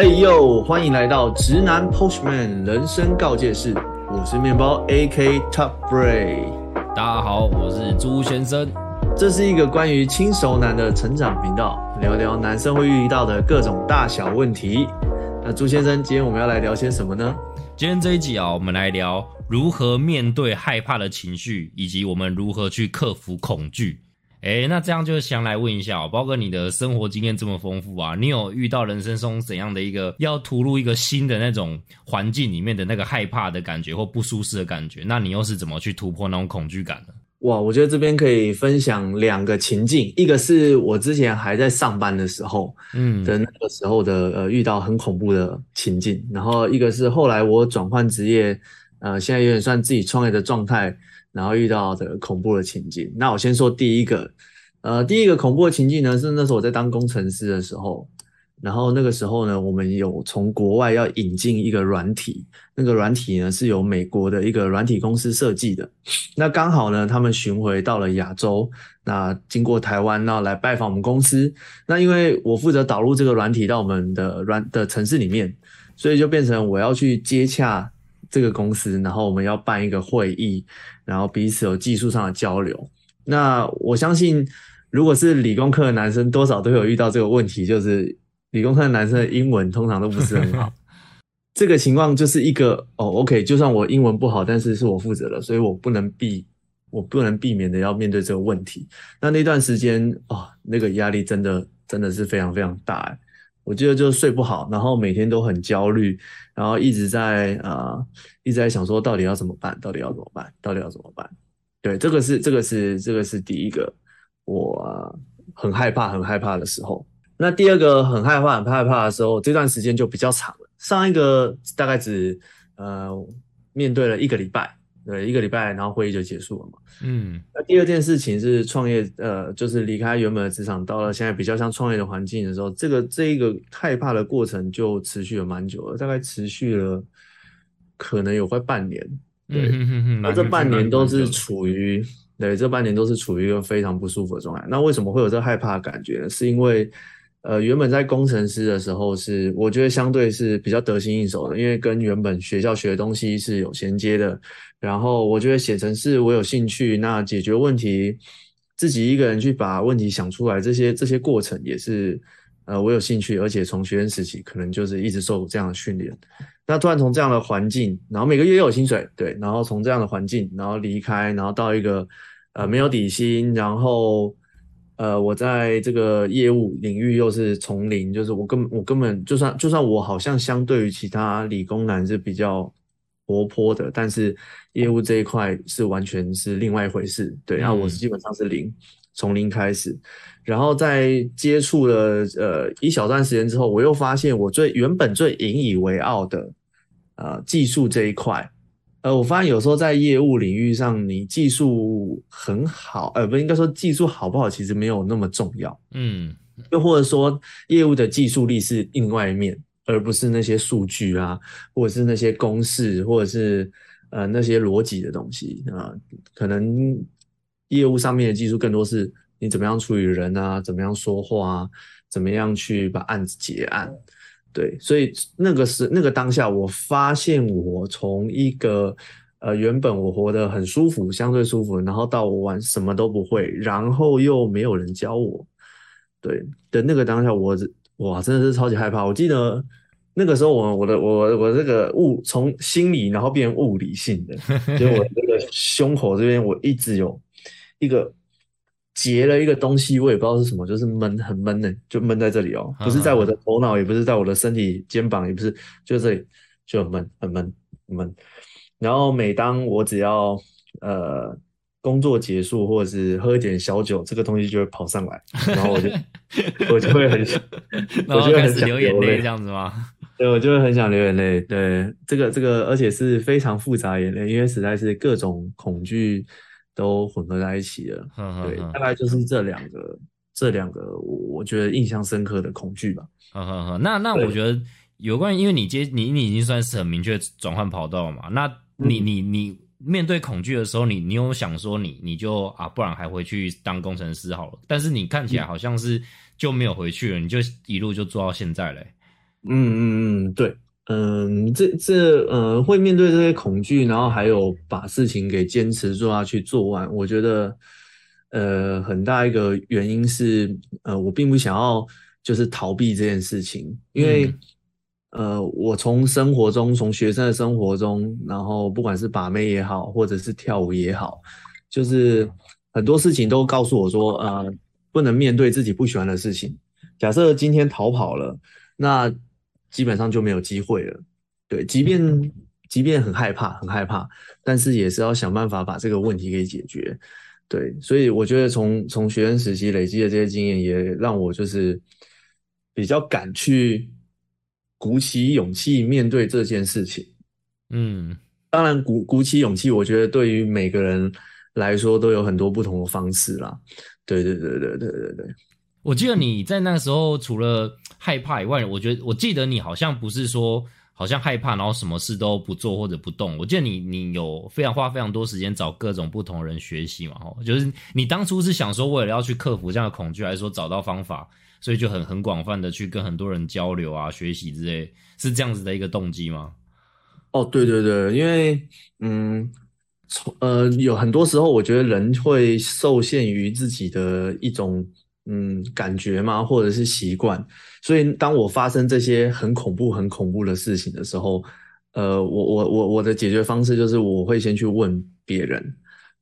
嘿呦，欢迎来到直男 Postman 人生告诫室，我是面包 AK Top Bray。大家好，我是朱先生。这是一个关于轻熟男的成长频道，聊聊男生会遇到的各种大小问题。那朱先生，今天我们要来聊些什么呢？今天这一集啊，我们来聊如何面对害怕的情绪，以及我们如何去克服恐惧。哎，那这样就想来问一下，包括你的生活经验这么丰富啊，你有遇到人生中怎样的一个要突入一个新的那种环境里面的那个害怕的感觉或不舒适的感觉？那你又是怎么去突破那种恐惧感的？哇，我觉得这边可以分享两个情境，一个是我之前还在上班的时候，嗯的那个时候的呃遇到很恐怖的情境，然后一个是后来我转换职业，呃现在有点算自己创业的状态。然后遇到的恐怖的情境，那我先说第一个，呃，第一个恐怖的情境呢，是那时候我在当工程师的时候，然后那个时候呢，我们有从国外要引进一个软体，那个软体呢是由美国的一个软体公司设计的，那刚好呢，他们巡回到了亚洲，那经过台湾，那来拜访我们公司，那因为我负责导入这个软体到我们的软的城市里面，所以就变成我要去接洽。这个公司，然后我们要办一个会议，然后彼此有技术上的交流。那我相信，如果是理工科的男生，多少都有遇到这个问题，就是理工科的男生的英文通常都不是很好。这个情况就是一个哦，OK，就算我英文不好，但是是我负责的，所以我不能避，我不能避免的要面对这个问题。那那段时间啊，那个压力真的真的是非常非常大。我记得就是睡不好，然后每天都很焦虑，然后一直在啊，一直在想说到底要怎么办，到底要怎么办，到底要怎么办？对，这个是这个是这个是第一个我很害怕很害怕的时候。那第二个很害怕很害怕的时候，这段时间就比较长了。上一个大概只呃面对了一个礼拜。对，一个礼拜，然后会议就结束了嘛。嗯，那第二件事情是创业，呃，就是离开原本的职场，到了现在比较像创业的环境的时候，这个这一个害怕的过程就持续了蛮久了，大概持续了可能有快半年。对，那这半年都是处于，对，这半年都是处于一个非常不舒服的状态。那为什么会有这害怕的感觉呢？是因为。呃，原本在工程师的时候是，我觉得相对是比较得心应手的，因为跟原本学校学的东西是有衔接的。然后我觉得写程式我有兴趣，那解决问题，自己一个人去把问题想出来，这些这些过程也是，呃，我有兴趣，而且从学生时期可能就是一直受这样的训练。那突然从这样的环境，然后每个月又有薪水，对，然后从这样的环境，然后离开，然后到一个呃没有底薪，然后。呃，我在这个业务领域又是从零，就是我根我根本就算就算我好像相对于其他理工男是比较活泼的，但是业务这一块是完全是另外一回事。对，然后我是基本上是零，从零开始，然后在接触了呃一小段时间之后，我又发现我最原本最引以为傲的呃技术这一块。呃，我发现有时候在业务领域上，你技术很好，呃，不应该说技术好不好，其实没有那么重要。嗯，又或者说业务的技术力是另外一面，而不是那些数据啊，或者是那些公式，或者是呃那些逻辑的东西啊。可能业务上面的技术更多是你怎么样处理人啊，怎么样说话啊，怎么样去把案子结案。对，所以那个是那个当下，我发现我从一个呃原本我活得很舒服，相对舒服，然后到我玩什么都不会，然后又没有人教我，对的那个当下，我哇真的是超级害怕。我记得那个时候，我我的我我这个物从心理然后变物理性的，就我 这个胸口这边我一直有一个。结了一个东西，我也不知道是什么，就是闷，很闷的，就闷在这里哦，不是在我的头脑，也不是在我的身体、肩膀，也不是，就这里就很闷，很闷，闷。然后每当我只要呃工作结束，或者是喝一点小酒，这个东西就会跑上来，然后我就我就会很，我就会很想流眼泪，这样子吗？对，我就会很想流眼泪。对，这个这个，而且是非常复杂眼泪，因为实在是各种恐惧。都混合在一起了，对，大概就是这两个，这两个我我觉得印象深刻的恐惧吧。那那我觉得有关，因为你接你你已经算是很明确转换跑道嘛。那你你你面对恐惧的时候，你你有想说你你就啊，不然还回去当工程师好了。但是你看起来好像是就没有回去了，你就一路就做到现在嘞。嗯嗯嗯，对，嗯，这这呃，会面对这些恐惧，然后还有把事情给坚持做下去做完，我觉得，呃，很大一个原因是，呃，我并不想要就是逃避这件事情，因为，呃，我从生活中，从学生的生活中，然后不管是把妹也好，或者是跳舞也好，就是很多事情都告诉我说，呃，不能面对自己不喜欢的事情。假设今天逃跑了，那基本上就没有机会了，对，即便即便很害怕，很害怕，但是也是要想办法把这个问题给解决，对，所以我觉得从从学生时期累积的这些经验，也让我就是比较敢去鼓起勇气面对这件事情，嗯，当然鼓鼓起勇气，我觉得对于每个人来说都有很多不同的方式啦，对对对对对对对。我记得你在那时候，除了害怕以外，我觉得我记得你好像不是说好像害怕，然后什么事都不做或者不动。我记得你你有非常花非常多时间找各种不同人学习嘛，吼，就是你当初是想说为了要去克服这样的恐惧，还是说找到方法，所以就很很广泛的去跟很多人交流啊、学习之类，是这样子的一个动机吗？哦，对对对，因为嗯，从呃有很多时候，我觉得人会受限于自己的一种。嗯，感觉嘛，或者是习惯，所以当我发生这些很恐怖、很恐怖的事情的时候，呃，我我我我的解决方式就是我会先去问别人，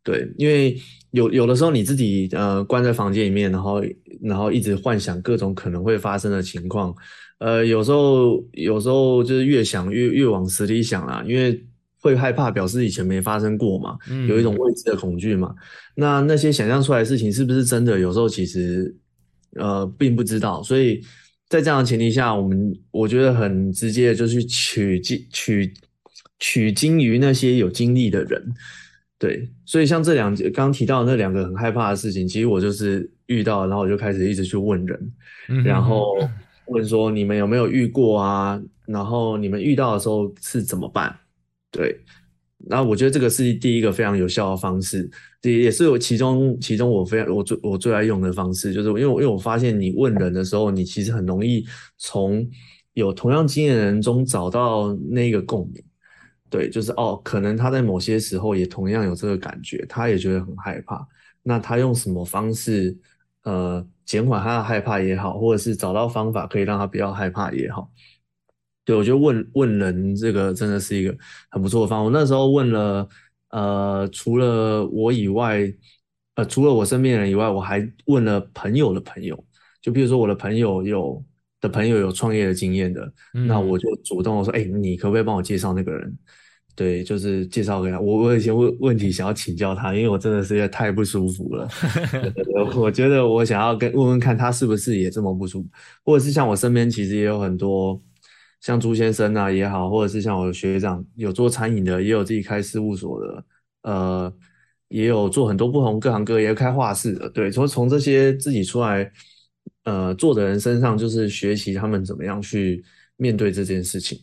对，因为有有的时候你自己呃关在房间里面，然后然后一直幻想各种可能会发生的情况，呃，有时候有时候就是越想越越往死里想啦，因为会害怕，表示以前没发生过嘛，有一种未知的恐惧嘛。那那些想象出来的事情是不是真的？有时候其实，呃，并不知道。所以在这样的前提下，我们我觉得很直接的就去取经取取经于那些有经历的人。对，所以像这两刚刚提到那两个很害怕的事情，其实我就是遇到，然后我就开始一直去问人，然后问说你们有没有遇过啊？然后你们遇到的时候是怎么办？对。那我觉得这个是第一个非常有效的方式，也也是我其中其中我非常我最我最爱用的方式，就是因为因为我发现你问人的时候，你其实很容易从有同样经验的人中找到那个共鸣。对，就是哦，可能他在某些时候也同样有这个感觉，他也觉得很害怕。那他用什么方式，呃，减缓他的害怕也好，或者是找到方法可以让他不要害怕也好。对，我觉得问问人这个真的是一个很不错的方法。我那时候问了，呃，除了我以外，呃，除了我身边人以外，我还问了朋友的朋友。就比如说我的朋友有的朋友有创业的经验的，那我就主动说，哎，你可不可以帮我介绍那个人？对，就是介绍给他。我我有些问问题想要请教他，因为我真的是太不舒服了。我觉得我想要跟问问看他是不是也这么不舒服，或者是像我身边其实也有很多。像朱先生啊也好，或者是像我的学长，有做餐饮的，也有自己开事务所的，呃，也有做很多不同各行各业开画室的。对，从从这些自己出来呃做的人身上，就是学习他们怎么样去面对这件事情。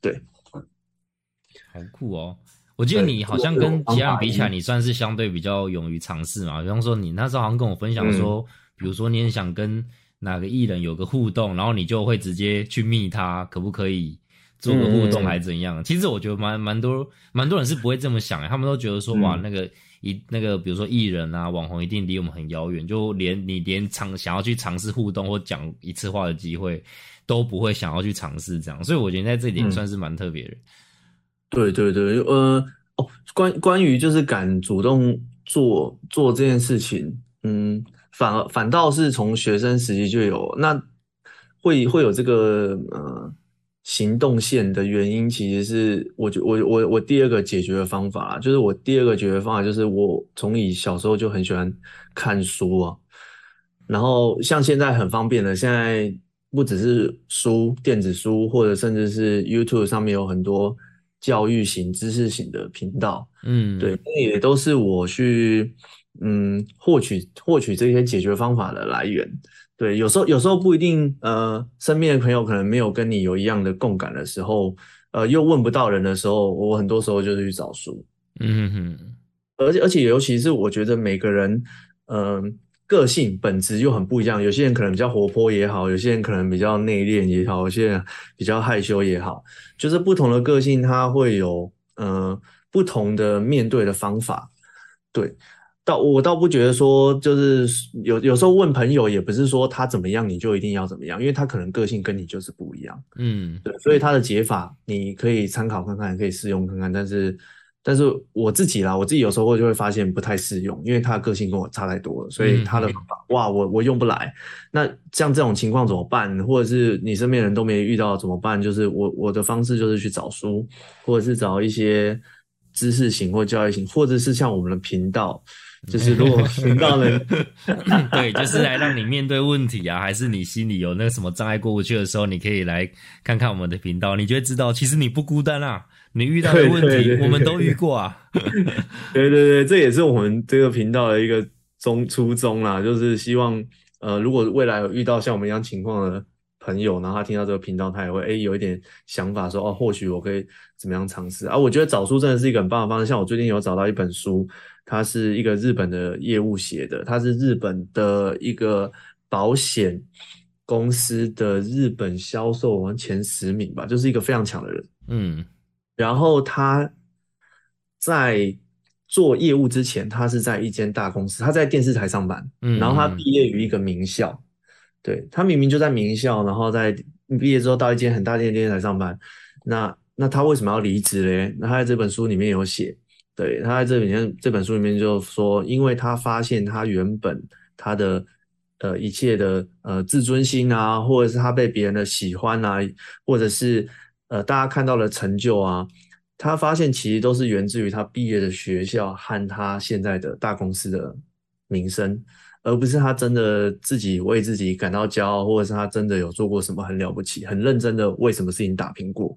对，好酷哦！我记得你好像跟其他人比起来，你算是相对比较勇于尝试嘛。比方说，你那时候好像跟我分享说，比如说你很想跟。哪个艺人有个互动，然后你就会直接去密他，可不可以做个互动，还是怎样？其实我觉得蛮蛮多蛮多人是不会这么想，他们都觉得说哇，那个一那个比如说艺人啊、网红一定离我们很遥远，就连你连尝想要去尝试互动或讲一次话的机会都不会想要去尝试这样。所以我觉得在这点算是蛮特别的。对对对，呃，哦，关关于就是敢主动做做这件事情，嗯。反而反倒是从学生时期就有，那会会有这个呃行动线的原因，其实是我觉我我我第二个解决的方法，就是我第二个解决方法就是我从以小时候就很喜欢看书啊，然后像现在很方便的，现在不只是书，电子书或者甚至是 YouTube 上面有很多教育型、知识型的频道，嗯，对，那也都是我去。嗯，获取获取这些解决方法的来源，对，有时候有时候不一定，呃，身边的朋友可能没有跟你有一样的共感的时候，呃，又问不到人的时候，我很多时候就是去找书，嗯哼，而且而且尤其是我觉得每个人，嗯，个性本质又很不一样。有些人可能比较活泼也好，有些人可能比较内敛也好，有些人比较害羞也好，就是不同的个性，他会有呃不同的面对的方法。对，倒我倒不觉得说，就是有有时候问朋友，也不是说他怎么样你就一定要怎么样，因为他可能个性跟你就是不一样。嗯，对，所以他的解法你可以参考看看，可以试用看看，但是。但是我自己啦，我自己有时候就会发现不太适用，因为他的个性跟我差太多了，所以他的方法哇，我我用不来。那像这种情况怎么办？或者是你身边人都没遇到怎么办？就是我我的方式就是去找书，或者是找一些知识型或教育型，或者是像我们的频道，就是如果频道能对，就是来让你面对问题啊，还是你心里有那个什么障碍过不去的时候，你可以来看看我们的频道，你就会知道其实你不孤单啊。你遇到的问题，我们都遇过啊。对对对，这也是我们这个频道的一个中初衷啦，就是希望呃，如果未来有遇到像我们一样情况的朋友，然后他听到这个频道，他也会哎有一点想法，说哦，或许我可以怎么样尝试啊？我觉得找书真的是一个很棒的方式。像我最近有找到一本书，它是一个日本的业务写的，它是日本的一个保险公司的日本销售前十名吧，就是一个非常强的人。嗯。然后他在做业务之前，他是在一间大公司，他在电视台上班。嗯，然后他毕业于一个名校，对他明明就在名校，然后在毕业之后到一间很大的电视台上班。那那他为什么要离职嘞？那他在这本书里面有写，对他在这里面这本书里面就说，因为他发现他原本他的呃一切的呃自尊心啊，或者是他被别人的喜欢啊，或者是。呃，大家看到的成就啊，他发现其实都是源自于他毕业的学校和他现在的大公司的名声，而不是他真的自己为自己感到骄傲，或者是他真的有做过什么很了不起、很认真的为什么事情打拼过。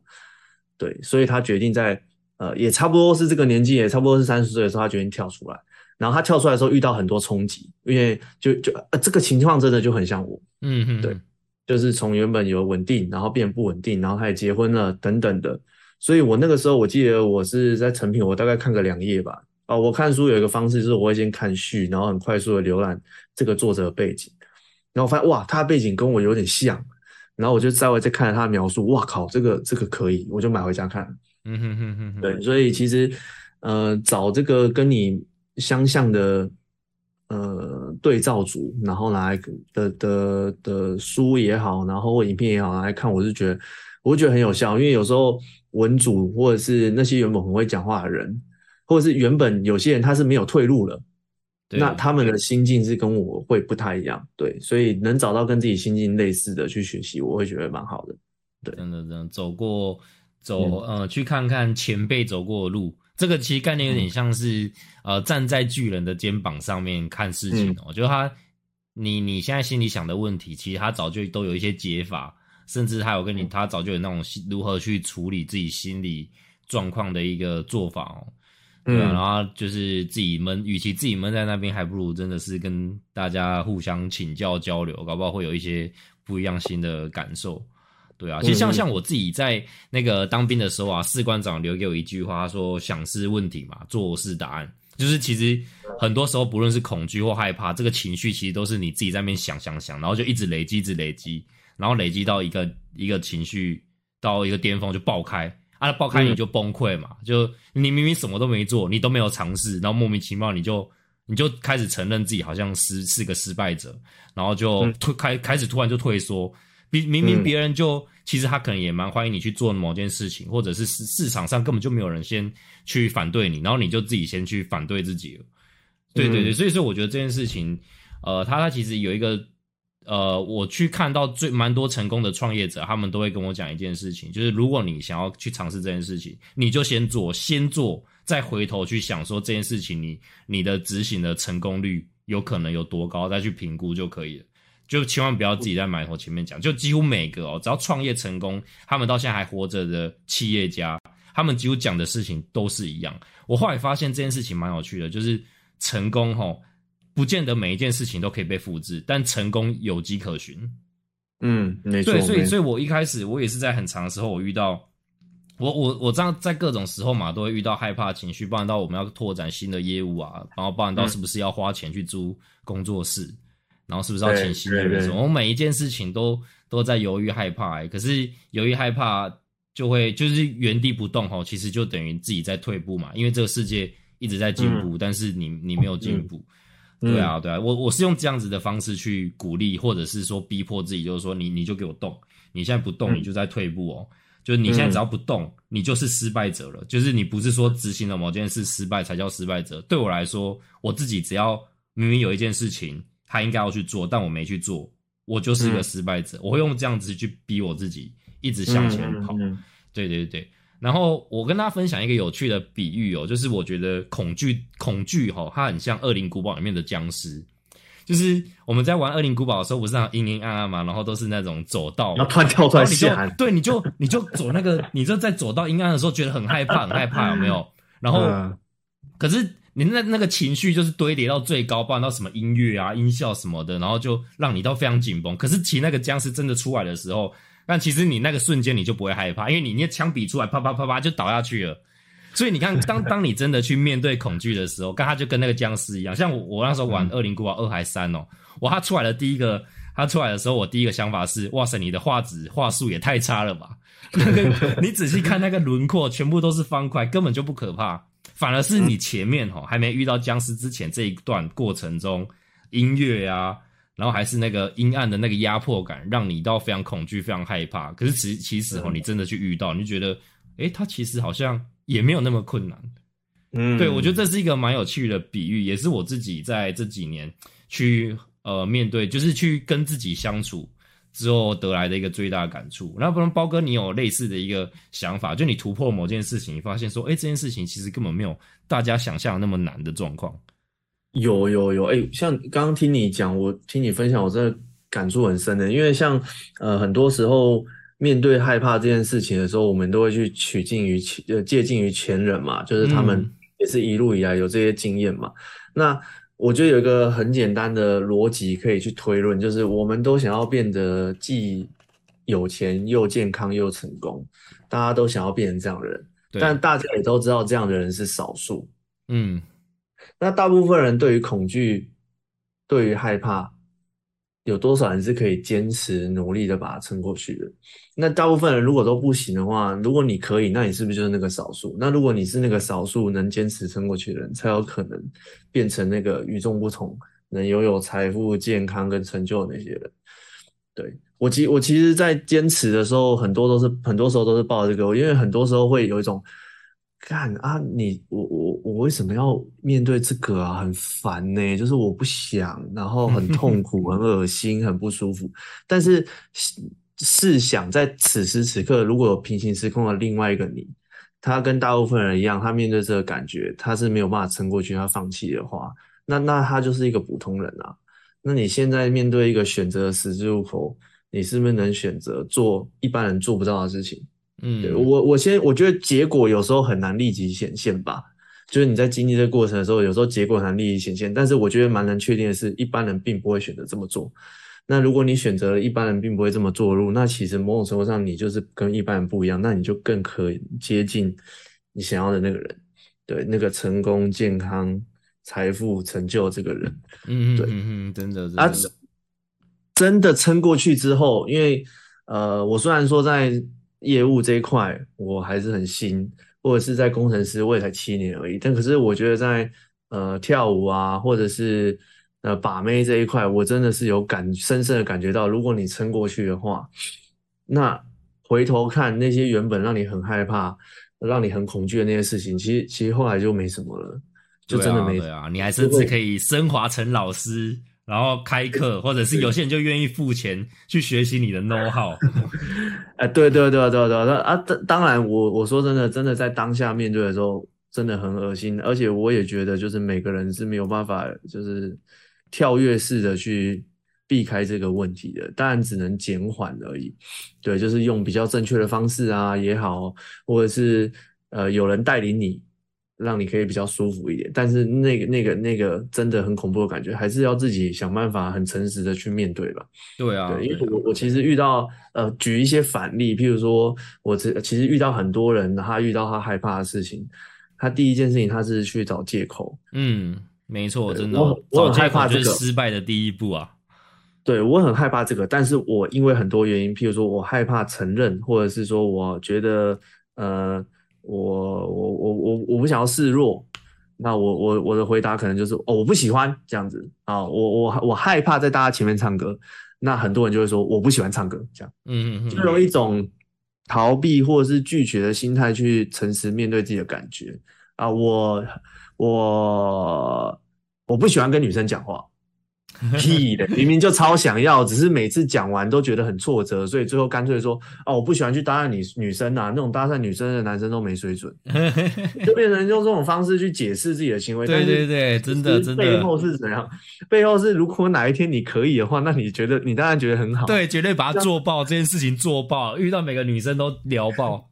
对，所以他决定在呃，也差不多是这个年纪，也差不多是三十岁的时候，他决定跳出来。然后他跳出来的时候遇到很多冲击，因为就就呃，这个情况真的就很像我。嗯嗯，对。就是从原本有稳定，然后变不稳定，然后他也结婚了等等的，所以我那个时候我记得我是在成品，我大概看个两页吧。哦，我看书有一个方式就是我会先看序，然后很快速的浏览这个作者的背景，然后发现哇，他的背景跟我有点像，然后我就稍微再看了他的描述，哇靠，这个这个可以，我就买回家看。嗯哼哼哼，对，所以其实呃找这个跟你相像的。呃，对照组，然后来的的的书也好，然后或影片也好来看，我是觉得，我觉得很有效。因为有时候文组或者是那些原本很会讲话的人，或者是原本有些人他是没有退路了，那他们的心境是跟我会不太一样。对，所以能找到跟自己心境类似的去学习，我会觉得蛮好的。对，真的，真的走过走呃，去看看前辈走过的路。这个其实概念有点像是，呃，站在巨人的肩膀上面看事情。我觉得他，你你现在心里想的问题，其实他早就都有一些解法，甚至他有跟你，他早就有那种如何去处理自己心理状况的一个做法哦。对啊，然后就是自己闷，与其自己闷在那边，还不如真的是跟大家互相请教交流，搞不好会有一些不一样新的感受。对啊，其实像像我自己在那个当兵的时候啊，士官长留给我一句话，他说：“想是问题嘛，做是答案。”就是其实很多时候，不论是恐惧或害怕，这个情绪其实都是你自己在那边想想想，然后就一直累积，一直累积，然后累积到一个一个情绪到一个巅峰就爆开啊，爆开你就崩溃嘛，就你明明什么都没做，你都没有尝试，然后莫名其妙你就你就开始承认自己好像失是个失败者，然后就退开开始突然就退缩。明明明别人就其实他可能也蛮欢迎你去做某件事情，或者是市市场上根本就没有人先去反对你，然后你就自己先去反对自己了。对对对，所以说我觉得这件事情，呃，他他其实有一个呃，我去看到最蛮多成功的创业者，他们都会跟我讲一件事情，就是如果你想要去尝试这件事情，你就先做，先做，再回头去想说这件事情你你的执行的成功率有可能有多高，再去评估就可以了。就千万不要自己在埋头前面讲，就几乎每个哦，只要创业成功，他们到现在还活着的企业家，他们几乎讲的事情都是一样。我后来发现这件事情蛮有趣的，就是成功吼，不见得每一件事情都可以被复制，但成功有迹可循。嗯，没错。对，所以，所以我一开始我也是在很长的时候，我遇到我我我这样在各种时候嘛，都会遇到害怕情绪，包含到我们要拓展新的业务啊，然后包含到是不是要花钱去租工作室，然后是不是要请新的人，我每一件事情都都在犹豫害怕，可是犹豫害怕就会就是原地不动哈，其实就等于自己在退步嘛，因为这个世界一直在进步，但是你你没有进步，对啊对啊，我我是用这样子的方式去鼓励，或者是说逼迫自己，就是说你你就给我动，你现在不动，你就在退步哦。就是你现在只要不动，你就是失败者了。就是你不是说执行了某件事失败才叫失败者。对我来说，我自己只要明明有一件事情他应该要去做，但我没去做，我就是一个失败者。我会用这样子去逼我自己一直向前跑。对对对。然后我跟大家分享一个有趣的比喻哦，就是我觉得恐惧恐惧哈，它很像《恶灵古堡》里面的僵尸。就是我们在玩《恶灵古堡》的时候，不是那阴阴暗暗嘛，然后都是那种走道，然后突然跳出来就对，你就你就走那个，你就在走到阴暗的时候觉得很害怕，很害怕，有没有？然后，可是你那那个情绪就是堆叠到最高，包到什么音乐啊、音效什么的，然后就让你都非常紧绷。可是其那个僵尸真的出来的时候，但其实你那个瞬间你就不会害怕，因为你那枪比出来，啪啪啪啪就倒下去了。所以你看，当当你真的去面对恐惧的时候，刚他就跟那个僵尸一样。像我我那时候玩《恶灵古堡二》还三哦，我他出来的第一个，他出来的时候，我第一个想法是：哇塞，你的画质画术也太差了吧！那个你仔细看那个轮廓，全部都是方块，根本就不可怕。反而是你前面哈还没遇到僵尸之前这一段过程中，音乐啊，然后还是那个阴暗的那个压迫感，让你到非常恐惧、非常害怕。可是其其实哦，你真的去遇到，你就觉得，诶，它其实好像。也没有那么困难，嗯，对我觉得这是一个蛮有趣的比喻，也是我自己在这几年去呃面对，就是去跟自己相处之后得来的一个最大感触。那不然包哥，你有类似的一个想法，就你突破某件事情，你发现说，哎，这件事情其实根本没有大家想象那么难的状况。有有有，哎，像刚刚听你讲，我听你分享，我真的感触很深的，因为像呃很多时候。面对害怕这件事情的时候，我们都会去取近于前，呃，借鉴于前人嘛，就是他们也是一路以来有这些经验嘛。那我觉得有一个很简单的逻辑可以去推论，就是我们都想要变得既有钱又健康又成功，大家都想要变成这样的人，但大家也都知道这样的人是少数。嗯，那大部分人对于恐惧，对于害怕。有多少人是可以坚持努力的把它撑过去的？那大部分人如果都不行的话，如果你可以，那你是不是就是那个少数？那如果你是那个少数能坚持撑过去的人，才有可能变成那个与众不同、能拥有财富、健康跟成就的那些人。对我其我其实，在坚持的时候，很多都是很多时候都是抱这个，因为很多时候会有一种。干啊，你我我我为什么要面对这个啊？很烦呢，就是我不想，然后很痛苦、很恶心、很不舒服。但是试想，在此时此刻，如果有平行时空的另外一个你，他跟大部分人一样，他面对这个感觉，他是没有办法撑过去，他放弃的话，那那他就是一个普通人啊。那你现在面对一个选择的十字路口，你是不是能选择做一般人做不到的事情？嗯，对我我先我觉得结果有时候很难立即显现吧，就是你在经历这个过程的时候，有时候结果很难立即显现。但是我觉得蛮难确定的是，一般人并不会选择这么做。那如果你选择了一般人并不会这么做路，那其实某种程度上你就是跟一般人不一样，那你就更可以接近你想要的那个人，对那个成功、健康、财富、成就这个人。嗯嗯嗯嗯，真的啊，真的撑过去之后，因为呃，我虽然说在。业务这一块我还是很新，或者是在工程师我也才七年而已。但可是我觉得在呃跳舞啊，或者是呃把妹这一块，我真的是有感深深的感觉到，如果你撑过去的话，那回头看那些原本让你很害怕、让你很恐惧的那些事情，其实其实后来就没什么了，就真的没啊。你还甚至可以升华成老师。然后开课，或者是有些人就愿意付钱去学习你的 know how。哎，对对对对对，那啊，当当然，我我说真的，真的在当下面对的时候，真的很恶心，而且我也觉得，就是每个人是没有办法，就是跳跃式的去避开这个问题的，当然只能减缓而已。对，就是用比较正确的方式啊也好，或者是呃有人带领你。让你可以比较舒服一点。但是那个那个那个真的很恐怖的感觉，还是要自己想办法很诚实的去面对吧。对啊，因为我我其实遇到呃举一些反例，譬如说我其其实遇到很多人，他遇到他害怕的事情，他第一件事情他是去找借口。嗯，没错，真的，我我很害怕这个失败的第一步啊。对我很害怕这个，但是我因为很多原因，譬如说我害怕承认，或者是说我觉得，呃，我我我我我不想要示弱，那我我我的回答可能就是哦，我不喜欢这样子。啊，我我我害怕在大家前面唱歌，那很多人就会说我不喜欢唱歌，这样，嗯嗯嗯，就用一种逃避或者是拒绝的心态去诚实面对自己的感觉。啊，我我我不喜欢跟女生讲话。屁的，明明就超想要，只是每次讲完都觉得很挫折，所以最后干脆说：“哦，我不喜欢去搭讪女女生啊，那种搭讪女生的男生都没水准。”就变成用这种方式去解释自己的行为。对对对，真的真的。背后是怎样？背后是如果哪一天你可以的话，那你觉得你当然觉得很好。对，绝对把它做爆这件事情做爆，遇到每个女生都聊爆。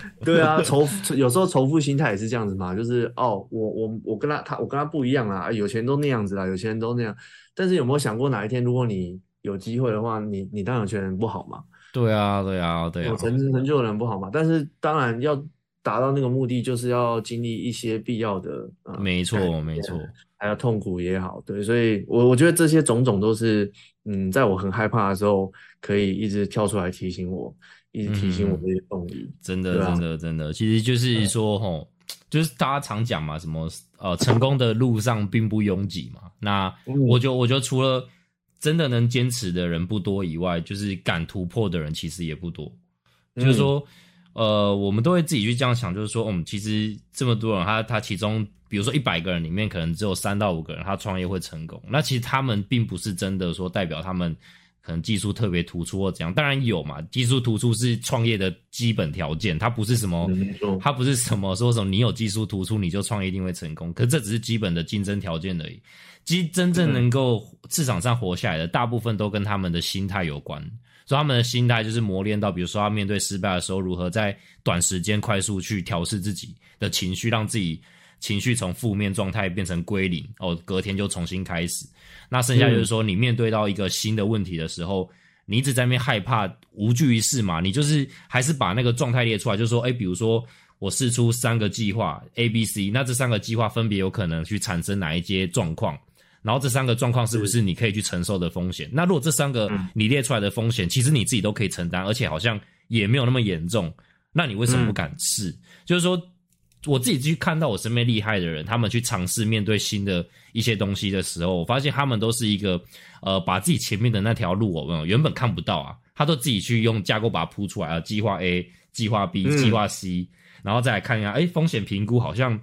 对啊，仇有时候仇富心态也是这样子嘛，就是哦，我我我跟他他我跟他不一样啊，有钱人都那样子啦，有钱人都那样。但是有没有想过哪一天，如果你有机会的话，你你当有钱人不好吗？对啊，对啊，对啊，有成成就的人不好吗？但是当然要达到那个目的，就是要经历一些必要的，没错没错，还有痛苦也好，对，所以我我觉得这些种种都是，嗯，在我很害怕的时候，可以一直跳出来提醒我，一直提醒我这些动力。真的真的真的，其实就是说吼。就是大家常讲嘛，什么呃，成功的路上并不拥挤嘛。那我就我觉得除了真的能坚持的人不多以外，就是敢突破的人其实也不多。就是说，呃，我们都会自己去这样想，就是说，嗯，其实这么多人，他他其中，比如说一百个人里面，可能只有三到五个人他创业会成功。那其实他们并不是真的说代表他们。可能技术特别突出或怎样，当然有嘛。技术突出是创业的基本条件，它不是什么，它不是什么说什么你有技术突出你就创业一定会成功。可这只是基本的竞争条件而已。其实真正能够市场上活下来的，大部分都跟他们的心态有关。所以他们的心态就是磨练到，比如说他面对失败的时候，如何在短时间快速去调试自己的情绪，让自己情绪从负面状态变成归零，哦，隔天就重新开始。那剩下就是说，你面对到一个新的问题的时候，你一直在那边害怕，无惧于事嘛？你就是还是把那个状态列出来，就是说，哎，比如说我试出三个计划 A、B、C，那这三个计划分别有可能去产生哪一些状况？然后这三个状况是不是你可以去承受的风险？那如果这三个你列出来的风险，其实你自己都可以承担，而且好像也没有那么严重，那你为什么不敢试？就是说。我自己去看到我身边厉害的人，他们去尝试面对新的一些东西的时候，我发现他们都是一个，呃，把自己前面的那条路，我原本看不到啊，他都自己去用架构把它铺出来啊，计划 A、计划 B、计划 C，然后再来看一下，哎，风险评估好像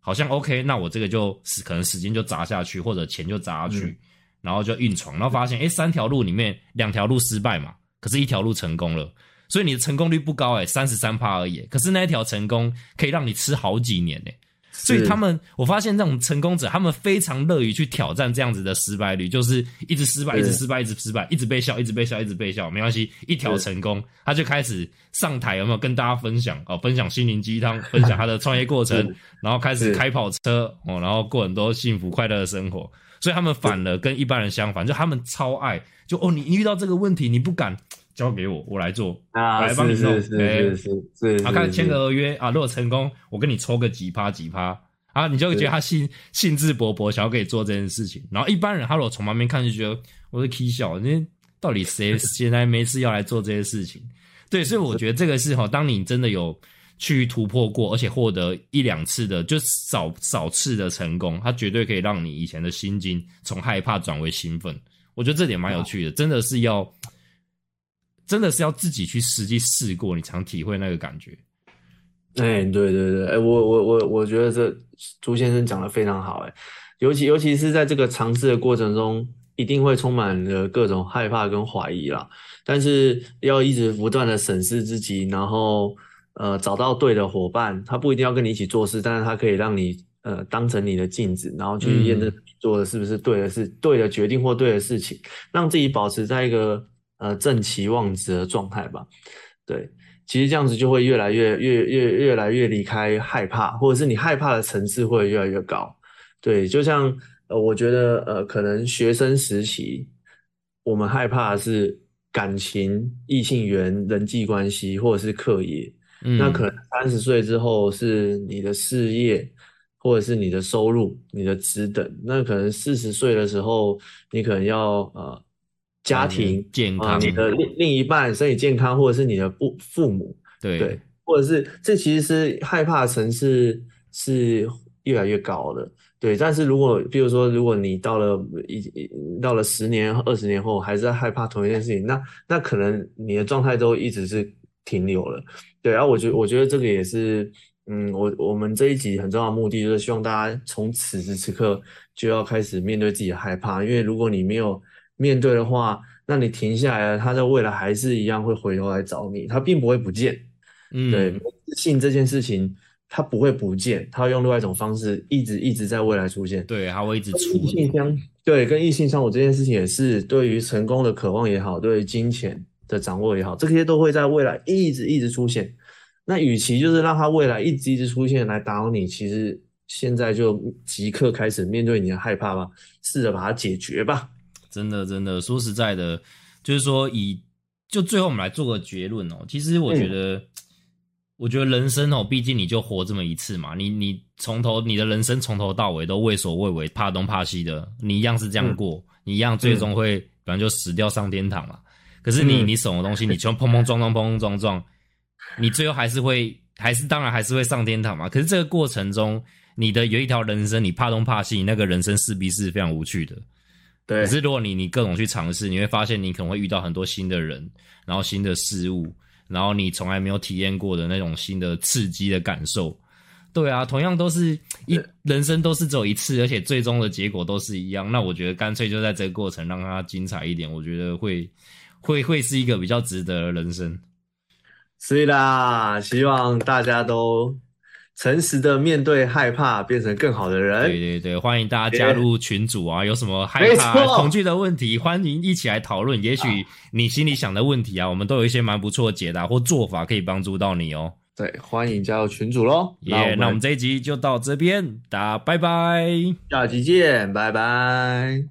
好像 OK，那我这个就可能时间就砸下去，或者钱就砸下去，然后就硬闯，然后发现，哎，三条路里面两条路失败嘛，可是一条路成功了。所以你的成功率不高哎，三十三趴而已。可是那一条成功可以让你吃好几年哎。所以他们，我发现这种成功者，他们非常乐于去挑战这样子的失败率，就是一直失败，一直失败，一直失败，一直被笑，一直被笑，一直被笑，没关系，一条成功，他就开始上台，有没有跟大家分享哦？分享心灵鸡汤，分享他的创业过程，然后开始开跑车哦，然后过很多幸福快乐的生活。所以他们反了，跟一般人相反，就他们超爱，就哦，你遇到这个问题，你不敢。交给我，我来做，来帮你弄。是是是，啊，看签个合约啊，如果成功，我跟你抽个几趴几趴啊，你就会觉得他兴兴致勃勃，想要跟你做这件事情。然后一般人他如果从旁边看，就觉得我是 K 笑，你到底谁 现在没事要来做这些事情？对，所以我觉得这个是哈，当你真的有去突破过，而且获得一两次的，就少少次的成功，它绝对可以让你以前的心境从害怕转为兴奋。我觉得这点蛮有趣的，真的是要。真的是要自己去实际试过，你才能体会那个感觉。哎，对对对，哎，我我我我觉得这朱先生讲的非常好，哎，尤其尤其是在这个尝试的过程中，一定会充满了各种害怕跟怀疑啦。但是要一直不断的审视自己，然后呃找到对的伙伴，他不一定要跟你一起做事，但是他可以让你呃当成你的镜子，然后去验证做的是不是对的，是对的决定或对的事情，让自己保持在一个。呃，正期望值的状态吧，对，其实这样子就会越来越越越越来越离开害怕，或者是你害怕的层次会越来越高。对，就像呃，我觉得呃，可能学生时期我们害怕的是感情、异性缘、人际关系，或者是课业。那可能三十岁之后是你的事业，或者是你的收入、你的职等。那可能四十岁的时候，你可能要呃家庭健康，你的另另一半身体健康，或者是你的父父母，对对，或者是这其实是害怕层次是越来越高的。对，但是如果比如说，如果你到了一到了十年、二十年后还是在害怕同一件事情，那那可能你的状态都一直是停留了。对，然后我觉我觉得这个也是，嗯，我我们这一集很重要的目的就是希望大家从此时此刻就要开始面对自己的害怕，因为如果你没有面对的话，那你停下来了，他在未来还是一样会回头来找你，他并不会不见。嗯，对，自信这件事情。他不会不见，它会用另外一种方式，一直一直在未来出现。对，他会一直出。异性相对，跟异性相处这件事情也是，对于成功的渴望也好，对于金钱的掌握也好，这些都会在未来一直一直出现。那与其就是让他未来一直一直出现来打扰你，其实现在就即刻开始面对你的害怕吧，试着把它解决吧。真的，真的，说实在的，就是说以就最后我们来做个结论哦。其实我觉得。我觉得人生哦，毕竟你就活这么一次嘛，你你从头你的人生从头到尾都畏首畏尾，怕东怕西的，你一样是这样过，你一样最终会反正就死掉上天堂嘛。可是你你什么东西，你全砰砰撞撞砰砰撞撞，你最后还是会还是当然还是会上天堂嘛。可是这个过程中，你的有一条人生，你怕东怕西，那个人生势必是非常无趣的。对。可是如果你你各种去尝试，你会发现你可能会遇到很多新的人，然后新的事物。然后你从来没有体验过的那种新的刺激的感受，对啊，同样都是一人生都是只有一次，而且最终的结果都是一样。那我觉得干脆就在这个过程让它精彩一点，我觉得会会会是一个比较值得的人生。是啦，希望大家都。诚实的面对害怕，变成更好的人。对对对，欢迎大家加入群组啊！有什么害怕、恐惧的问题，欢迎一起来讨论。也许你心里想的问题啊，我们都有一些蛮不错的解答或做法，可以帮助到你哦。对，欢迎加入群组喽！耶，那我们这一集就到这边，大家拜拜，下集见，拜拜。